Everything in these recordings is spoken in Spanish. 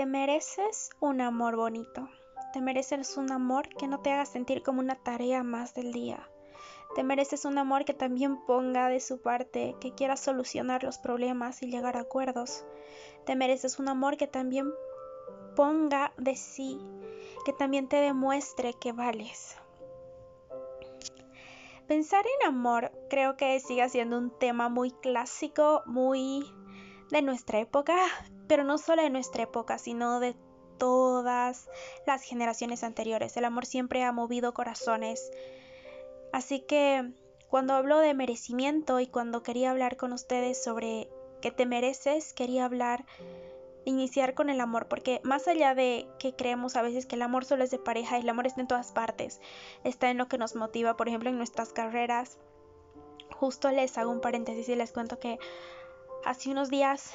Te mereces un amor bonito. Te mereces un amor que no te haga sentir como una tarea más del día. Te mereces un amor que también ponga de su parte, que quiera solucionar los problemas y llegar a acuerdos. Te mereces un amor que también ponga de sí, que también te demuestre que vales. Pensar en amor creo que sigue siendo un tema muy clásico, muy de nuestra época, pero no solo de nuestra época, sino de todas las generaciones anteriores. El amor siempre ha movido corazones. Así que cuando hablo de merecimiento y cuando quería hablar con ustedes sobre qué te mereces, quería hablar iniciar con el amor, porque más allá de que creemos a veces que el amor solo es de pareja, el amor está en todas partes, está en lo que nos motiva, por ejemplo, en nuestras carreras. Justo les hago un paréntesis y les cuento que hace unos días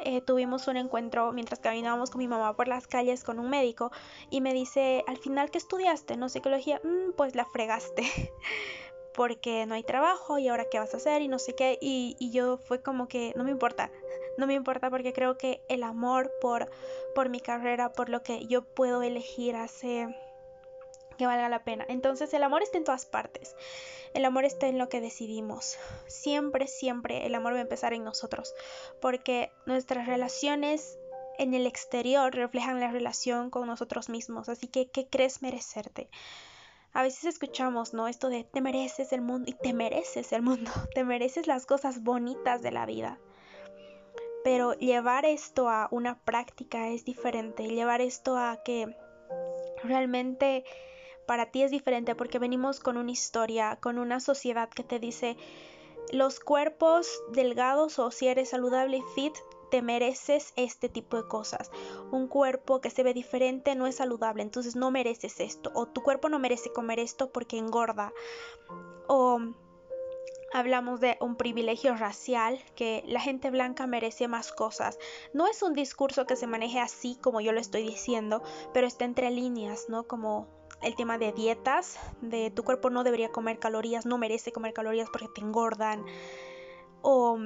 eh, tuvimos un encuentro mientras caminábamos con mi mamá por las calles con un médico y me dice, al final, ¿qué estudiaste? No, psicología, mm, pues la fregaste. porque no hay trabajo y ahora qué vas a hacer y no sé qué. Y, y, yo fue como que no me importa, no me importa porque creo que el amor por, por mi carrera, por lo que yo puedo elegir hace que valga la pena. Entonces el amor está en todas partes. El amor está en lo que decidimos. Siempre, siempre el amor va a empezar en nosotros. Porque nuestras relaciones en el exterior reflejan la relación con nosotros mismos. Así que, ¿qué crees merecerte? A veces escuchamos, ¿no? Esto de te mereces el mundo y te mereces el mundo, te mereces las cosas bonitas de la vida. Pero llevar esto a una práctica es diferente, llevar esto a que realmente para ti es diferente porque venimos con una historia, con una sociedad que te dice los cuerpos delgados o si eres saludable y fit te mereces este tipo de cosas. Un cuerpo que se ve diferente no es saludable, entonces no mereces esto. O tu cuerpo no merece comer esto porque engorda. O hablamos de un privilegio racial, que la gente blanca merece más cosas. No es un discurso que se maneje así como yo lo estoy diciendo, pero está entre líneas, ¿no? Como el tema de dietas, de tu cuerpo no debería comer calorías, no merece comer calorías porque te engordan. O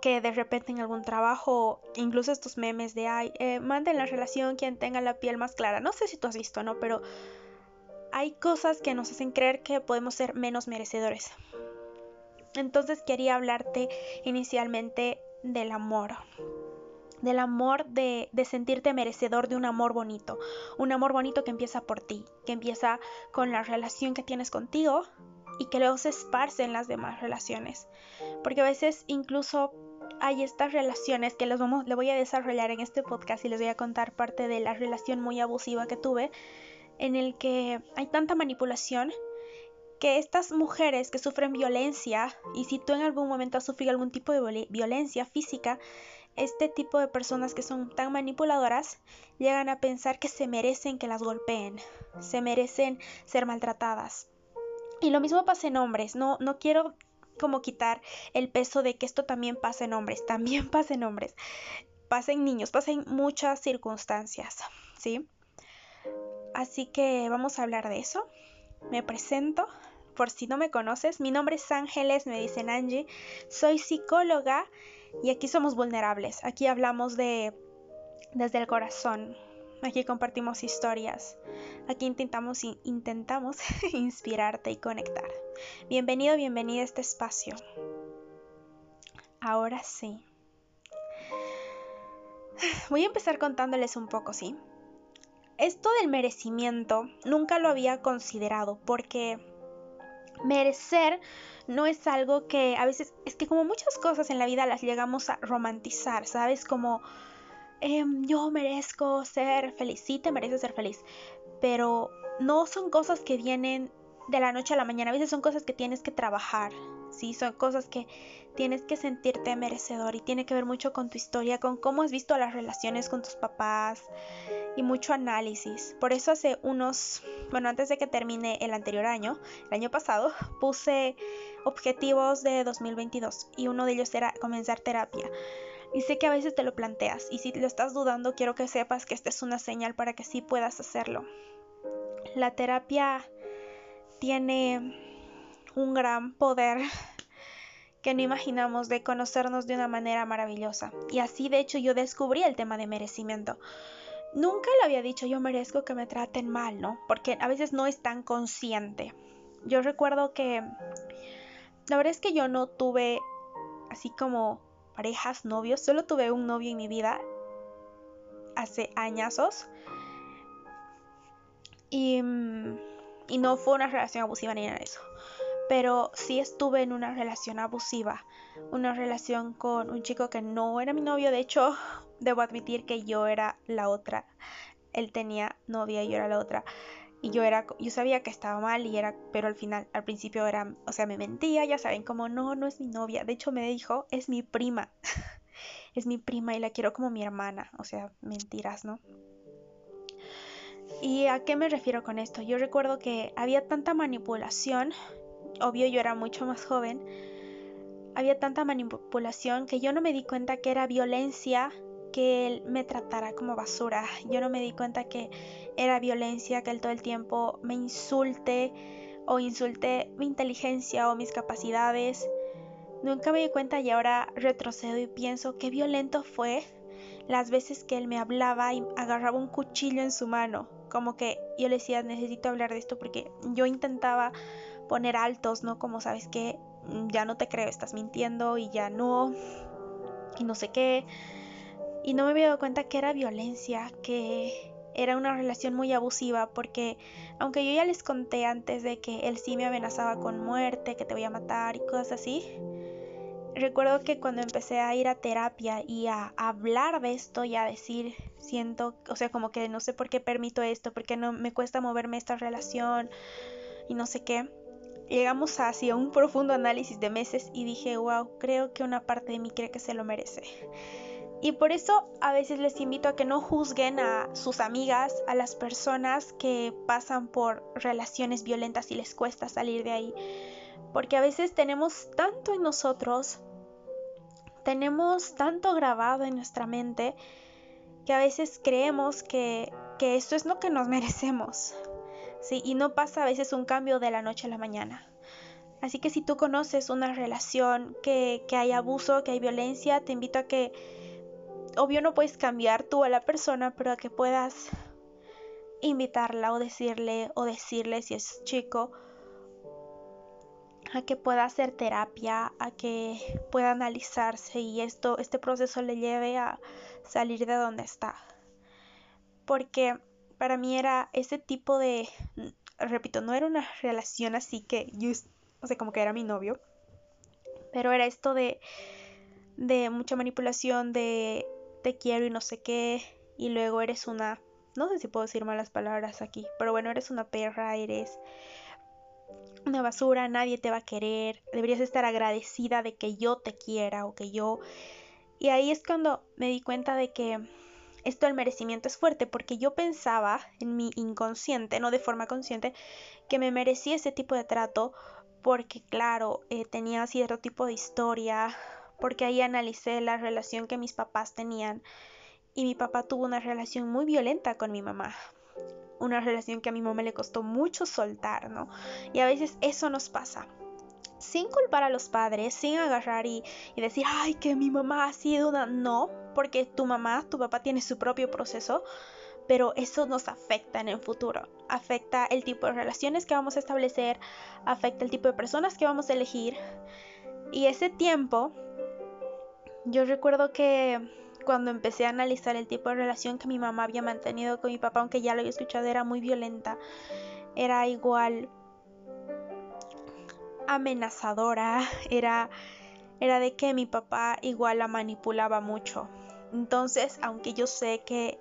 que de repente en algún trabajo, incluso estos memes de, ay, eh, manden la relación quien tenga la piel más clara. No sé si tú has visto, ¿no? Pero hay cosas que nos hacen creer que podemos ser menos merecedores. Entonces quería hablarte inicialmente del amor. Del amor de, de, sentirte merecedor de un amor bonito. Un amor bonito que empieza por ti, que empieza con la relación que tienes contigo y que luego se esparce en las demás relaciones. Porque a veces incluso hay estas relaciones que les, vamos, voy a desarrollar en este podcast y les voy a contar parte de la relación muy abusiva que tuve en el que hay tanta manipulación que estas mujeres que sufren violencia, y si tú en algún momento has sufrido algún tipo de violencia física, este tipo de personas que son tan manipuladoras llegan a pensar que se merecen que las golpeen, se merecen ser maltratadas. Y lo mismo pasa en hombres, no, no quiero como quitar el peso de que esto también pasa en hombres, también pasa en hombres, pasa en niños, pasa en muchas circunstancias, ¿sí? Así que vamos a hablar de eso. Me presento, por si no me conoces, mi nombre es Ángeles, me dicen Angie, soy psicóloga y aquí somos vulnerables, aquí hablamos de desde el corazón, aquí compartimos historias, aquí intentamos, intentamos inspirarte y conectar. Bienvenido, bienvenida a este espacio. Ahora sí. Voy a empezar contándoles un poco, ¿sí? esto del merecimiento nunca lo había considerado porque merecer no es algo que a veces, es que como muchas cosas en la vida las llegamos a romantizar, ¿sabes? Como em, yo merezco ser feliz, sí te mereces ser feliz, pero no son cosas que vienen de la noche a la mañana, a veces son cosas que tienes que trabajar, ¿sí? Son cosas que tienes que sentirte merecedor y tiene que ver mucho con tu historia, con cómo has visto las relaciones con tus papás y mucho análisis. Por eso hace unos, bueno, antes de que termine el anterior año, el año pasado, puse objetivos de 2022 y uno de ellos era comenzar terapia. Y sé que a veces te lo planteas y si lo estás dudando, quiero que sepas que esta es una señal para que sí puedas hacerlo. La terapia tiene un gran poder que no imaginamos de conocernos de una manera maravillosa. Y así de hecho yo descubrí el tema de merecimiento. Nunca le había dicho yo merezco que me traten mal, ¿no? Porque a veces no es tan consciente. Yo recuerdo que la verdad es que yo no tuve así como parejas, novios, solo tuve un novio en mi vida hace añazos. Y, mm, y no fue una relación abusiva ni nada de eso pero sí estuve en una relación abusiva, una relación con un chico que no era mi novio, de hecho, debo admitir que yo era la otra. Él tenía novia y yo era la otra. Y yo era, yo sabía que estaba mal y era, pero al final, al principio era, o sea, me mentía, ya saben, como no, no es mi novia. De hecho me dijo, es mi prima. es mi prima y la quiero como mi hermana. O sea, mentiras, ¿no? ¿Y a qué me refiero con esto? Yo recuerdo que había tanta manipulación obvio yo era mucho más joven, había tanta manipulación que yo no me di cuenta que era violencia que él me tratara como basura. Yo no me di cuenta que era violencia que él todo el tiempo me insulte o insulte mi inteligencia o mis capacidades. Nunca me di cuenta y ahora retrocedo y pienso qué violento fue las veces que él me hablaba y agarraba un cuchillo en su mano. Como que yo le decía, necesito hablar de esto porque yo intentaba poner altos, ¿no? Como sabes que mm, ya no te creo, estás mintiendo y ya no, y no sé qué. Y no me había dado cuenta que era violencia, que era una relación muy abusiva, porque aunque yo ya les conté antes de que él sí me amenazaba con muerte, que te voy a matar y cosas así, recuerdo que cuando empecé a ir a terapia y a hablar de esto y a decir, siento, o sea, como que no sé por qué permito esto, porque no me cuesta moverme esta relación y no sé qué, llegamos hacia un profundo análisis de meses y dije, wow, creo que una parte de mí cree que se lo merece. Y por eso a veces les invito a que no juzguen a sus amigas, a las personas que pasan por relaciones violentas y les cuesta salir de ahí. Porque a veces tenemos tanto en nosotros, tenemos tanto grabado en nuestra mente, que a veces creemos que, que esto es lo que nos merecemos. ¿Sí? Y no pasa a veces un cambio de la noche a la mañana. Así que si tú conoces una relación que, que hay abuso, que hay violencia, te invito a que, obvio no puedes cambiar tú a la persona, pero a que puedas invitarla o decirle o decirle si es chico a que pueda hacer terapia, a que pueda analizarse y esto este proceso le lleve a salir de donde está. Porque para mí era ese tipo de, repito, no era una relación así que yo, o sea, como que era mi novio, pero era esto de, de mucha manipulación, de te quiero y no sé qué, y luego eres una, no sé si puedo decir malas palabras aquí, pero bueno, eres una perra, eres una basura, nadie te va a querer, deberías estar agradecida de que yo te quiera o que yo... Y ahí es cuando me di cuenta de que esto del merecimiento es fuerte porque yo pensaba en mi inconsciente, no de forma consciente, que me merecía ese tipo de trato porque claro, eh, tenía cierto tipo de historia, porque ahí analicé la relación que mis papás tenían y mi papá tuvo una relación muy violenta con mi mamá. Una relación que a mi mamá le costó mucho soltar, ¿no? Y a veces eso nos pasa sin culpar a los padres, sin agarrar y, decir, ay, que mi mamá ha sido una... No, porque tu mamá, tu papá tiene su propio proceso, pero eso nos afecta en el futuro. Afecta el tipo de relaciones que vamos a establecer, afecta el tipo de personas que vamos a elegir. Y ese tiempo, yo recuerdo que cuando empecé a analizar el tipo de relación que mi mamá había mantenido con mi papá, aunque ya lo había escuchado, era muy violenta. Era igual amenazadora, era, era de que mi papá igual la manipulaba mucho. Entonces, aunque yo sé que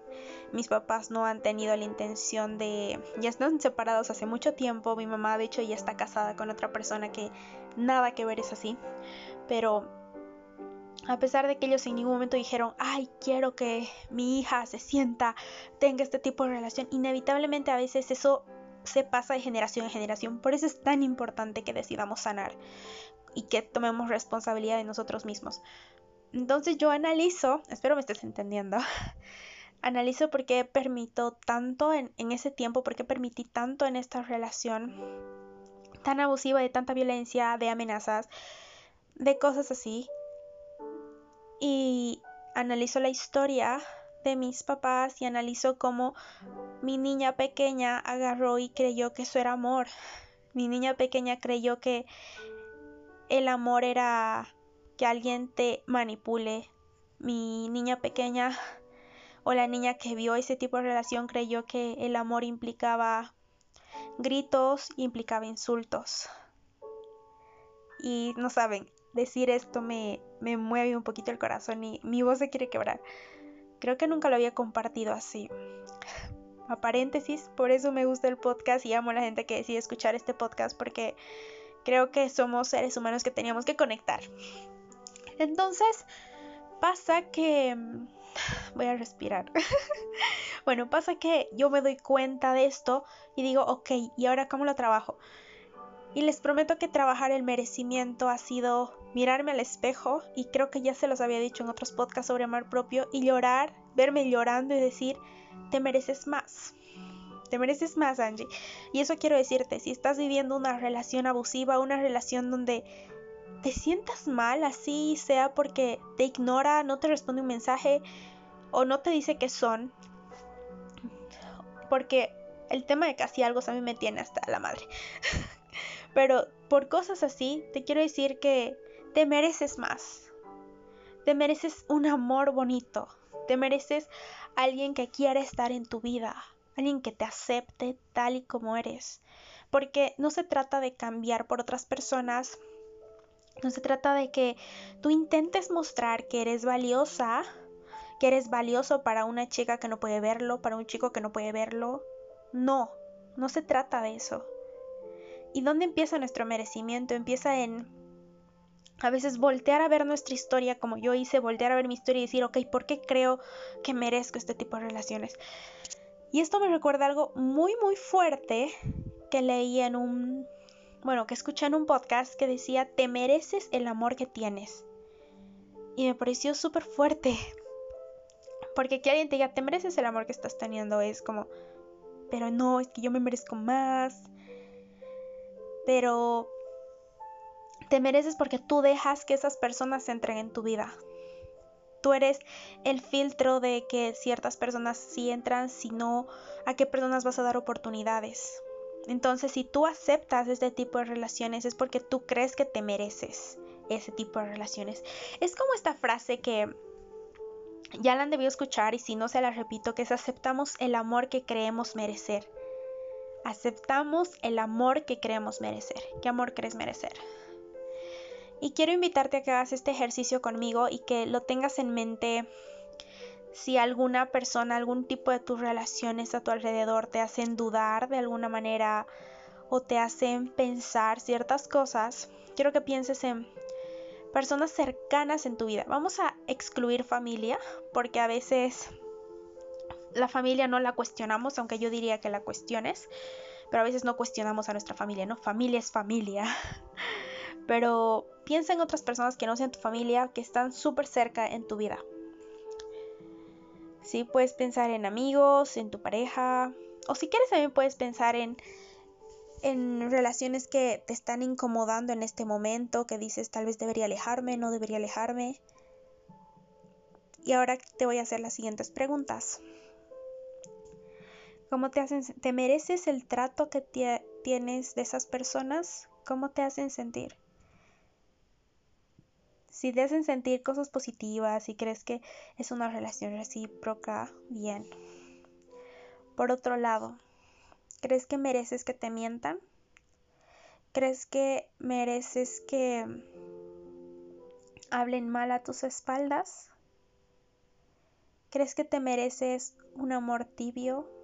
mis papás no han tenido la intención de... Ya están separados hace mucho tiempo, mi mamá de hecho ya está casada con otra persona que nada que ver es así, pero a pesar de que ellos en ningún momento dijeron, ay, quiero que mi hija se sienta, tenga este tipo de relación, inevitablemente a veces eso se pasa de generación en generación. Por eso es tan importante que decidamos sanar y que tomemos responsabilidad de nosotros mismos. Entonces yo analizo, espero me estés entendiendo, analizo por qué permito tanto en, en ese tiempo, por qué permití tanto en esta relación tan abusiva, de tanta violencia, de amenazas, de cosas así. Y analizo la historia de mis papás y analizo cómo mi niña pequeña agarró y creyó que eso era amor. Mi niña pequeña creyó que el amor era que alguien te manipule. Mi niña pequeña o la niña que vio ese tipo de relación creyó que el amor implicaba gritos, implicaba insultos. Y no saben, decir esto me, me mueve un poquito el corazón y mi voz se quiere quebrar. Creo que nunca lo había compartido así. A paréntesis, por eso me gusta el podcast y amo a la gente que decide escuchar este podcast porque creo que somos seres humanos que teníamos que conectar. Entonces, pasa que... Voy a respirar. bueno, pasa que yo me doy cuenta de esto y digo, ok, ¿y ahora cómo lo trabajo? Y les prometo que trabajar el merecimiento ha sido mirarme al espejo, y creo que ya se los había dicho en otros podcasts sobre amor propio, y llorar, verme llorando y decir, te mereces más. Te mereces más, Angie. Y eso quiero decirte, si estás viviendo una relación abusiva, una relación donde te sientas mal, así sea porque te ignora, no te responde un mensaje o no te dice qué son, porque el tema de casi algo a mí me tiene hasta la madre. Pero por cosas así, te quiero decir que te mereces más. Te mereces un amor bonito. Te mereces alguien que quiera estar en tu vida. Alguien que te acepte tal y como eres. Porque no se trata de cambiar por otras personas. No se trata de que tú intentes mostrar que eres valiosa, que eres valioso para una chica que no puede verlo, para un chico que no puede verlo. No, no se trata de eso. ¿Y dónde empieza nuestro merecimiento? Empieza en a veces voltear a ver nuestra historia como yo hice, voltear a ver mi historia y decir, ok, ¿por qué creo que merezco este tipo de relaciones? Y esto me recuerda algo muy, muy fuerte que leí en un, bueno, que escuché en un podcast que decía, te mereces el amor que tienes. Y me pareció súper fuerte. Porque que alguien te diga, te mereces el amor que estás teniendo, es como, pero no, es que yo me merezco más pero te mereces porque tú dejas que esas personas entren en tu vida. Tú eres el filtro de que ciertas personas sí entran, si no, a qué personas vas a dar oportunidades. Entonces, si tú aceptas este tipo de relaciones es porque tú crees que te mereces ese tipo de relaciones. Es como esta frase que ya la han debido escuchar y si no se la repito, que es aceptamos el amor que creemos merecer aceptamos el amor que creemos merecer. ¿Qué amor crees merecer? Y quiero invitarte a que hagas este ejercicio conmigo y que lo tengas en mente si alguna persona, algún tipo de tus relaciones a tu alrededor te hacen dudar de alguna manera o te hacen pensar ciertas cosas, quiero que pienses en personas cercanas en tu vida. Vamos a excluir familia porque a veces la familia no la cuestionamos, aunque yo diría que la cuestiones, pero a veces no cuestionamos a nuestra familia, ¿no? Familia es familia. Pero piensa en otras personas que no sean tu familia, que están súper cerca en tu vida. Sí, puedes pensar en amigos, en tu pareja, o si quieres también puedes pensar en, en relaciones que te están incomodando en este momento, que dices tal vez debería alejarme, no debería alejarme. Y ahora te voy a hacer las siguientes preguntas. ¿Cómo te hacen, te mereces el trato que tienes de esas personas? ¿Cómo te hacen sentir? Si te hacen sentir cosas positivas y crees que es una relación recíproca, bien. Por otro lado, ¿crees que mereces que te mientan? ¿Crees que mereces que hablen mal a tus espaldas? ¿Crees que te mereces un amor tibio,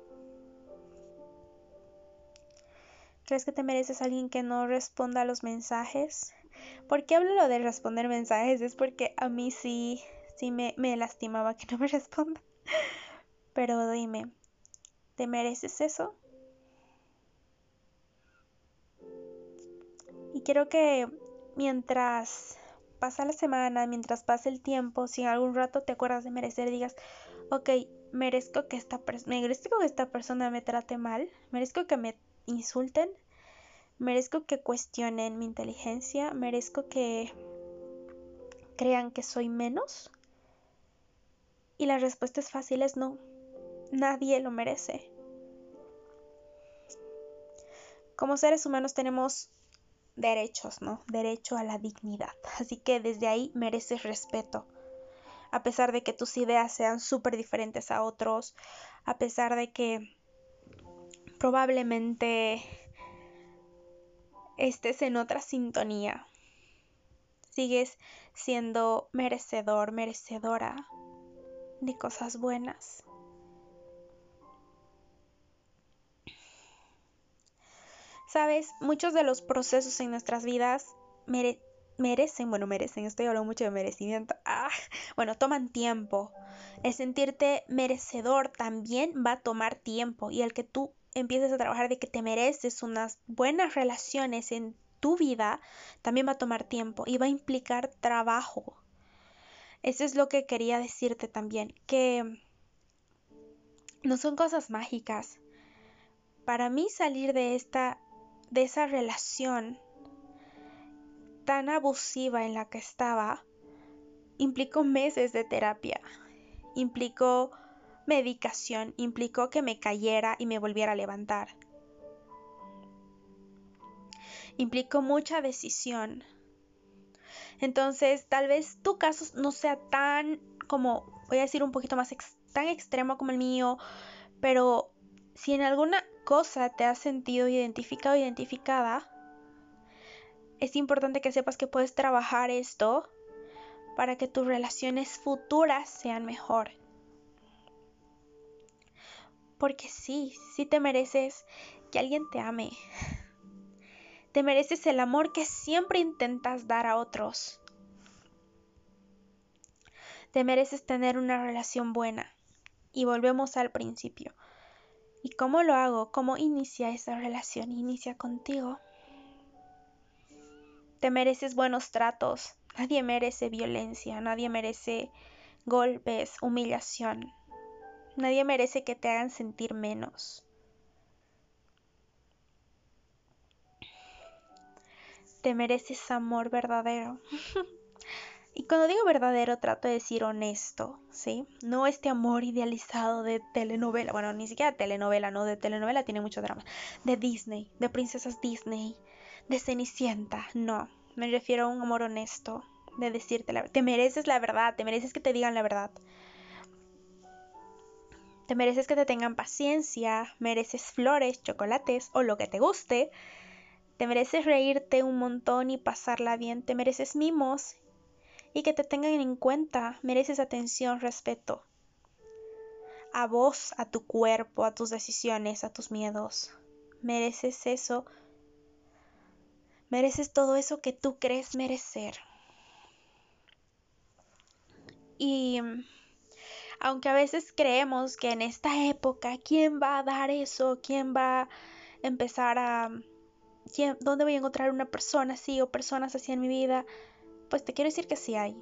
¿Crees que te mereces alguien que no responda a los mensajes? ¿Por qué hablo lo de responder mensajes? Es porque a mí sí, sí me, me lastimaba que no me responda. Pero dime, ¿te mereces eso? Y quiero que mientras pasa la semana, mientras pasa el tiempo, si en algún rato te acuerdas de merecer, digas, ok, merezco que esta, merezco que esta persona me trate mal, merezco que me insulten, merezco que cuestionen mi inteligencia, merezco que crean que soy menos? Y la respuesta es fácil, es no. Nadie lo merece. Como seres humanos tenemos derechos, ¿no? Derecho a la dignidad. Así que desde ahí mereces respeto. A pesar de que tus ideas sean súper diferentes a otros, a pesar de que probablemente estés en otra sintonía, sigues siendo merecedor, merecedora de cosas buenas. Sabes, muchos de los procesos en nuestras vidas merecen, bueno, merecen, estoy hablando mucho de merecimiento, ah, bueno, toman tiempo. El sentirte merecedor también va a tomar tiempo y el que tú empieces a trabajar de que te mereces unas buenas relaciones en tu vida, también va a tomar tiempo y va a implicar trabajo. Eso es lo que quería decirte también, que no son cosas mágicas. Para mí salir de esta de esa relación tan abusiva en la que estaba implicó meses de terapia, implicó medicación, implicó que me cayera y me volviera a levantar. Implicó mucha decisión. Entonces, tal vez tu caso no sea tan como, voy a decir un poquito más tan extremo como el mío, pero si en alguna cosa te has sentido identificado identificada, es importante que sepas que puedes trabajar esto para que tus relaciones futuras sean mejor. Porque sí, sí te mereces que alguien te ame. Te mereces el amor que siempre intentas dar a otros. Te mereces tener una relación buena. Y volvemos al principio. ¿Y cómo lo hago? ¿Cómo inicia esa relación? Inicia contigo. Te mereces buenos tratos. Nadie merece violencia, nadie merece golpes, humillación. Nadie merece que te hagan sentir menos. Te mereces amor verdadero. Y cuando digo verdadero trato de decir honesto, ¿sí? No este amor idealizado de telenovela, bueno, ni siquiera telenovela, no, de telenovela tiene mucho drama, de Disney, de princesas Disney, de Cenicienta, no, me refiero a un amor honesto, de decirte la verdad, te mereces la verdad, te mereces que te digan la verdad. Te mereces que te tengan paciencia, mereces flores, chocolates o lo que te guste. Te mereces reírte un montón y pasarla bien, te mereces mimos y que te tengan en cuenta. Mereces atención, respeto. A vos, a tu cuerpo, a tus decisiones, a tus miedos. Mereces eso. Mereces todo eso que tú crees merecer. Y aunque a veces creemos que en esta época, ¿quién va a dar eso? ¿Quién va a empezar a... ¿Dónde voy a encontrar una persona así o personas así en mi vida? Pues te quiero decir que sí hay.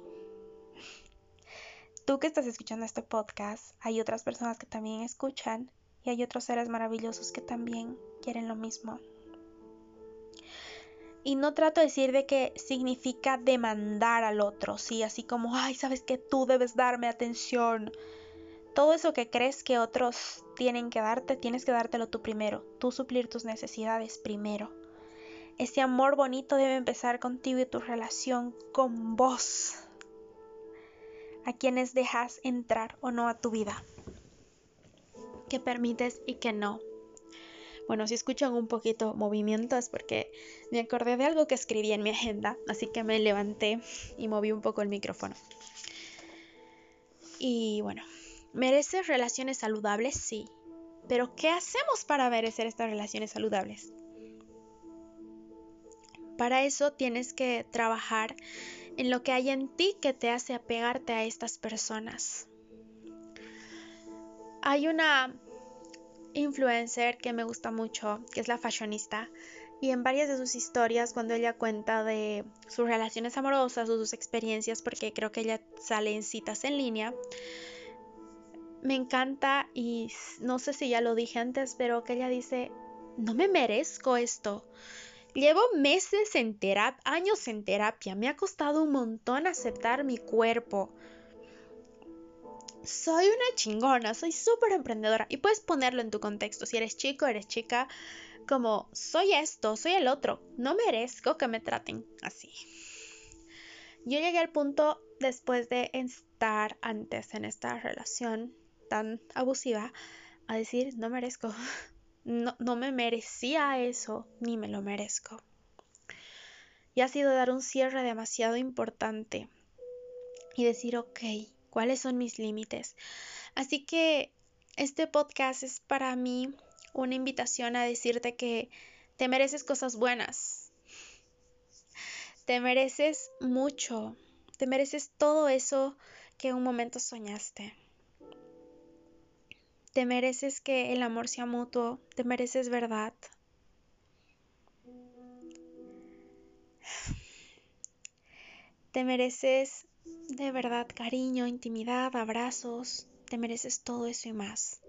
Tú que estás escuchando este podcast, hay otras personas que también escuchan y hay otros seres maravillosos que también quieren lo mismo. Y no trato de decir de que significa demandar al otro, sí, así como, ay, sabes que tú debes darme atención. Todo eso que crees que otros tienen que darte, tienes que dártelo tú primero, tú suplir tus necesidades primero. Ese amor bonito debe empezar contigo y tu relación con vos. A quienes dejas entrar o no a tu vida. Que permites y que no. Bueno, si escuchan un poquito movimiento es porque me acordé de algo que escribí en mi agenda, así que me levanté y moví un poco el micrófono. Y bueno, ¿mereces relaciones saludables? Sí. Pero ¿qué hacemos para merecer estas relaciones saludables? Para eso tienes que trabajar en lo que hay en ti que te hace apegarte a estas personas. Hay una influencer que me gusta mucho, que es la fashionista, y en varias de sus historias, cuando ella cuenta de sus relaciones amorosas o sus experiencias, porque creo que ella sale en citas en línea, me encanta y no sé si ya lo dije antes, pero que ella dice, no me merezco esto Llevo meses en terapia, años en terapia. Me ha costado un montón aceptar mi cuerpo. Soy una chingona, soy súper emprendedora. Y puedes ponerlo en tu contexto. Si eres chico, eres chica, como soy esto, soy el otro. No merezco que me traten así. Yo llegué al punto después de estar antes en esta relación tan abusiva a decir, no merezco, no, no me merecía eso, ni me lo merezco. Y ha sido dar un cierre demasiado importante y decir, ok, ¿cuáles son mis límites? Así que este podcast es para mí una invitación a decirte que te mereces cosas buenas. Te mereces mucho. Te mereces todo eso que un momento soñaste. Te mereces que el amor sea mutuo, te mereces verdad. Te mereces de verdad cariño, intimidad, abrazos, te mereces todo eso y más.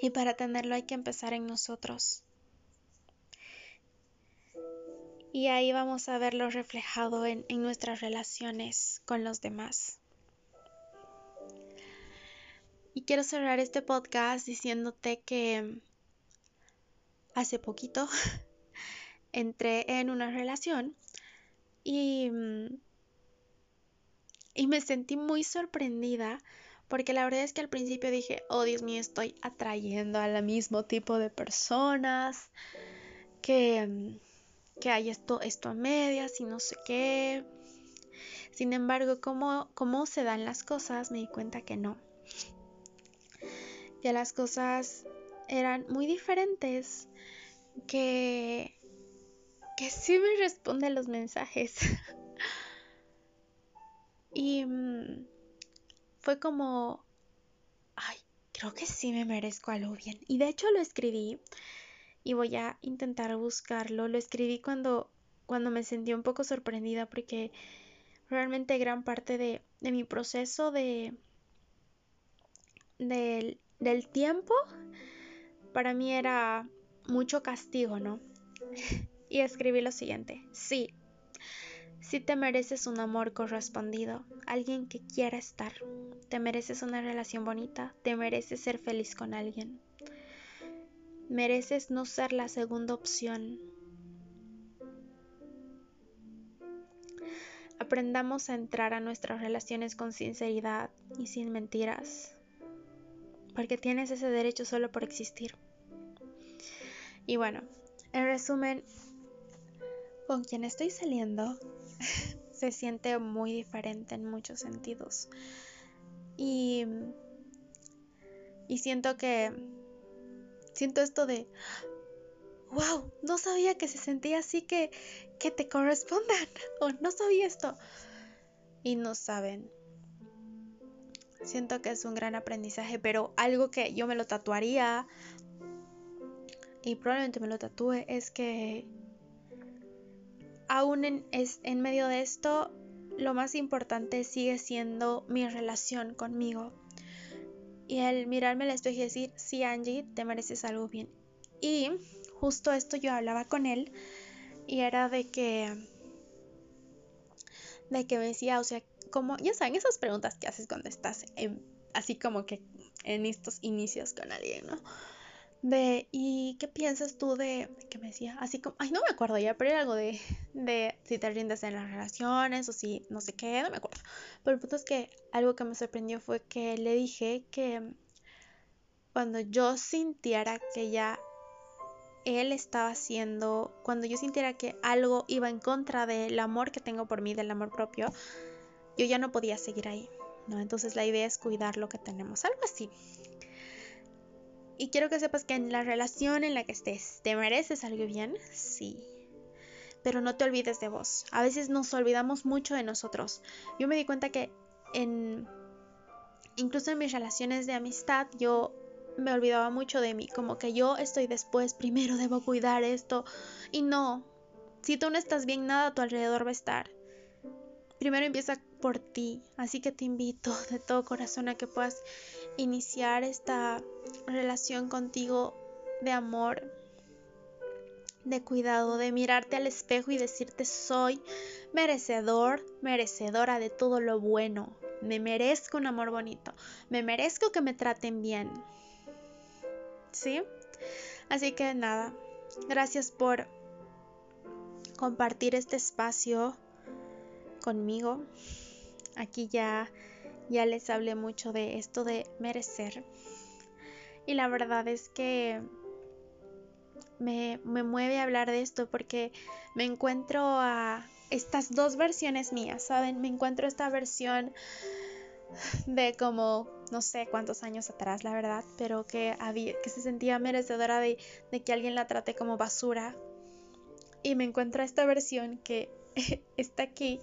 Y para tenerlo hay que empezar en nosotros. Y ahí vamos a verlo reflejado en, en nuestras relaciones con los demás. Y quiero cerrar este podcast diciéndote que hace poquito entré en una relación y, y me sentí muy sorprendida porque la verdad es que al principio dije, oh Dios mío, estoy atrayendo al mismo tipo de personas, que, que hay esto, esto a medias y no sé qué. Sin embargo, como cómo se dan las cosas, me di cuenta que no que las cosas eran muy diferentes, que, que sí me responde los mensajes. y mm, fue como, ay, creo que sí me merezco algo bien. Y de hecho lo escribí y voy a intentar buscarlo. Lo escribí cuando, cuando me sentí un poco sorprendida porque realmente gran parte de, de mi proceso de, del del tiempo, para mí era mucho castigo, ¿no? y escribí lo siguiente, sí, sí te mereces un amor correspondido, alguien que quiera estar, te mereces una relación bonita, te mereces ser feliz con alguien, mereces no ser la segunda opción. Aprendamos a entrar a nuestras relaciones con sinceridad y sin mentiras porque tienes ese derecho solo por existir. Y bueno, en resumen, con quien estoy saliendo se siente muy diferente en muchos sentidos. Y, y siento que, siento esto de, wow, no sabía que se sentía así que, que te correspondan, o no sabía esto. Y no saben Siento que es un gran aprendizaje, pero algo que yo me lo tatuaría y probablemente me lo tatúe es que aún en, es, en medio de esto, lo más importante sigue siendo mi relación conmigo. Y el mirarme al espejo y decir, sí Angie, te mereces algo bien. Y justo esto yo hablaba con él y era de que de que me decía, o sea, como, ya saben, esas preguntas que haces cuando estás así como que en estos inicios con alguien, ¿no? De, ¿y qué piensas tú de, que me decía? Así como, ay, no me acuerdo ya, pero era algo de, de si te rindes en las relaciones o si no sé qué, no me acuerdo. Pero el punto es que algo que me sorprendió fue que le dije que cuando yo sintiera que ya él estaba haciendo, cuando yo sintiera que algo iba en contra del amor que tengo por mí, del amor propio, yo ya no podía seguir ahí, ¿no? Entonces la idea es cuidar lo que tenemos, algo así. Y quiero que sepas que en la relación en la que estés, ¿te mereces algo bien? Sí. Pero no te olvides de vos. A veces nos olvidamos mucho de nosotros. Yo me di cuenta que en incluso en mis relaciones de amistad yo me olvidaba mucho de mí, como que yo estoy después, primero debo cuidar esto y no. Si tú no estás bien, nada a tu alrededor va a estar. Primero empieza por ti, así que te invito de todo corazón a que puedas iniciar esta relación contigo de amor, de cuidado, de mirarte al espejo y decirte soy merecedor, merecedora de todo lo bueno. Me merezco un amor bonito. Me merezco que me traten bien. ¿Sí? Así que nada, gracias por compartir este espacio conmigo. Aquí ya ya les hablé mucho de esto de merecer. Y la verdad es que me, me mueve hablar de esto porque me encuentro a estas dos versiones mías, ¿saben? Me encuentro esta versión de como no sé cuántos años atrás, la verdad, pero que, había, que se sentía merecedora de, de que alguien la trate como basura. Y me encuentro esta versión que está aquí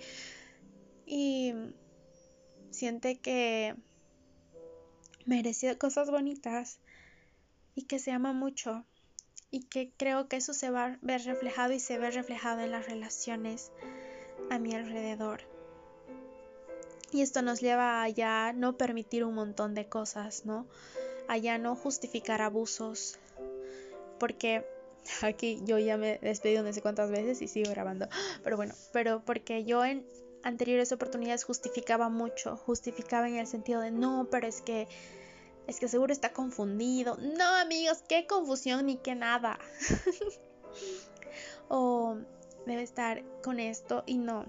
y siente que merece cosas bonitas y que se ama mucho y que creo que eso se va a ver reflejado y se ve reflejado en las relaciones a mi alrededor. Y esto nos lleva a ya no permitir un montón de cosas, ¿no? A ya no justificar abusos. Porque aquí yo ya me despedí no sé cuántas veces y sigo grabando. Pero bueno, pero porque yo en anteriores oportunidades justificaba mucho, justificaba en el sentido de no, pero es que es que seguro está confundido. No, amigos, qué confusión ni qué nada. o debe estar con esto y no.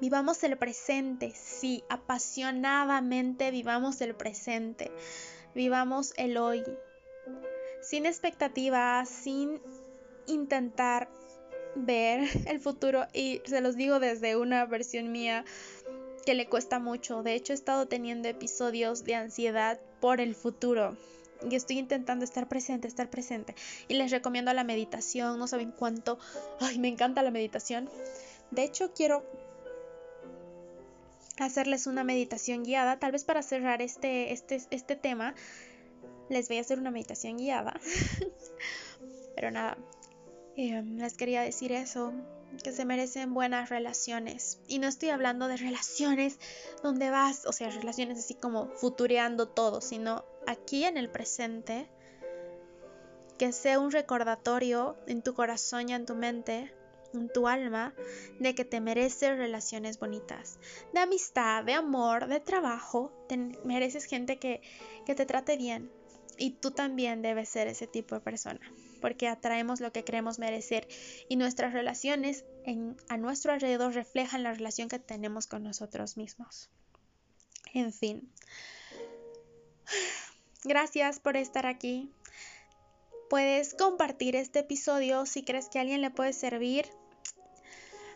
Vivamos el presente, sí, apasionadamente vivamos el presente. Vivamos el hoy. Sin expectativas, sin intentar ver el futuro y se los digo desde una versión mía que le cuesta mucho. De hecho, he estado teniendo episodios de ansiedad por el futuro. Y estoy intentando estar presente, estar presente. Y les recomiendo la meditación. No saben cuánto. Ay, me encanta la meditación. De hecho, quiero hacerles una meditación guiada. Tal vez para cerrar este, este, este tema. Les voy a hacer una meditación guiada. Pero nada, Em, les quería decir eso, que se merecen buenas relaciones. Y no estoy hablando de relaciones donde vas, o sea, relaciones así como futureando todo, sino aquí en el presente, que sea un recordatorio en tu corazón y en tu mente, en tu alma, de que te mereces relaciones bonitas, de amistad, de amor, de trabajo, te mereces gente que te trate bien. Y tú también debes ser ese tipo de persona porque atraemos lo que creemos merecer y nuestras relaciones a nuestro alrededor reflejan la relación que tenemos con nosotros mismos. En fin, gracias por estar aquí. Puedes compartir este episodio si crees que a alguien le puede servir.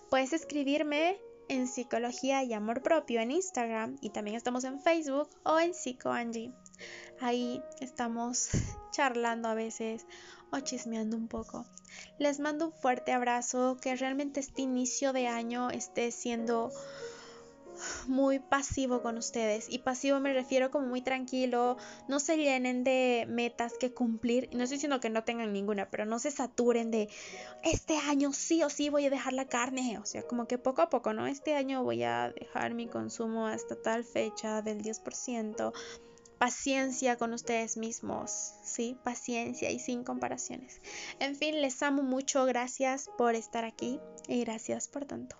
Puedes escribirme en Psicología y Amor Propio en Instagram y también estamos en Facebook o en PsicoAngie. Ahí estamos charlando a veces o chismeando un poco. Les mando un fuerte abrazo, que realmente este inicio de año esté siendo muy pasivo con ustedes. Y pasivo me refiero como muy tranquilo, no se llenen de metas que cumplir. No estoy diciendo que no tengan ninguna, pero no se saturen de este año sí o sí voy a dejar la carne. O sea, como que poco a poco, ¿no? Este año voy a dejar mi consumo hasta tal fecha del 10% paciencia con ustedes mismos, ¿sí? Paciencia y sin comparaciones. En fin, les amo mucho, gracias por estar aquí y gracias por tanto.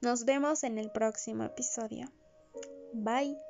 Nos vemos en el próximo episodio. Bye.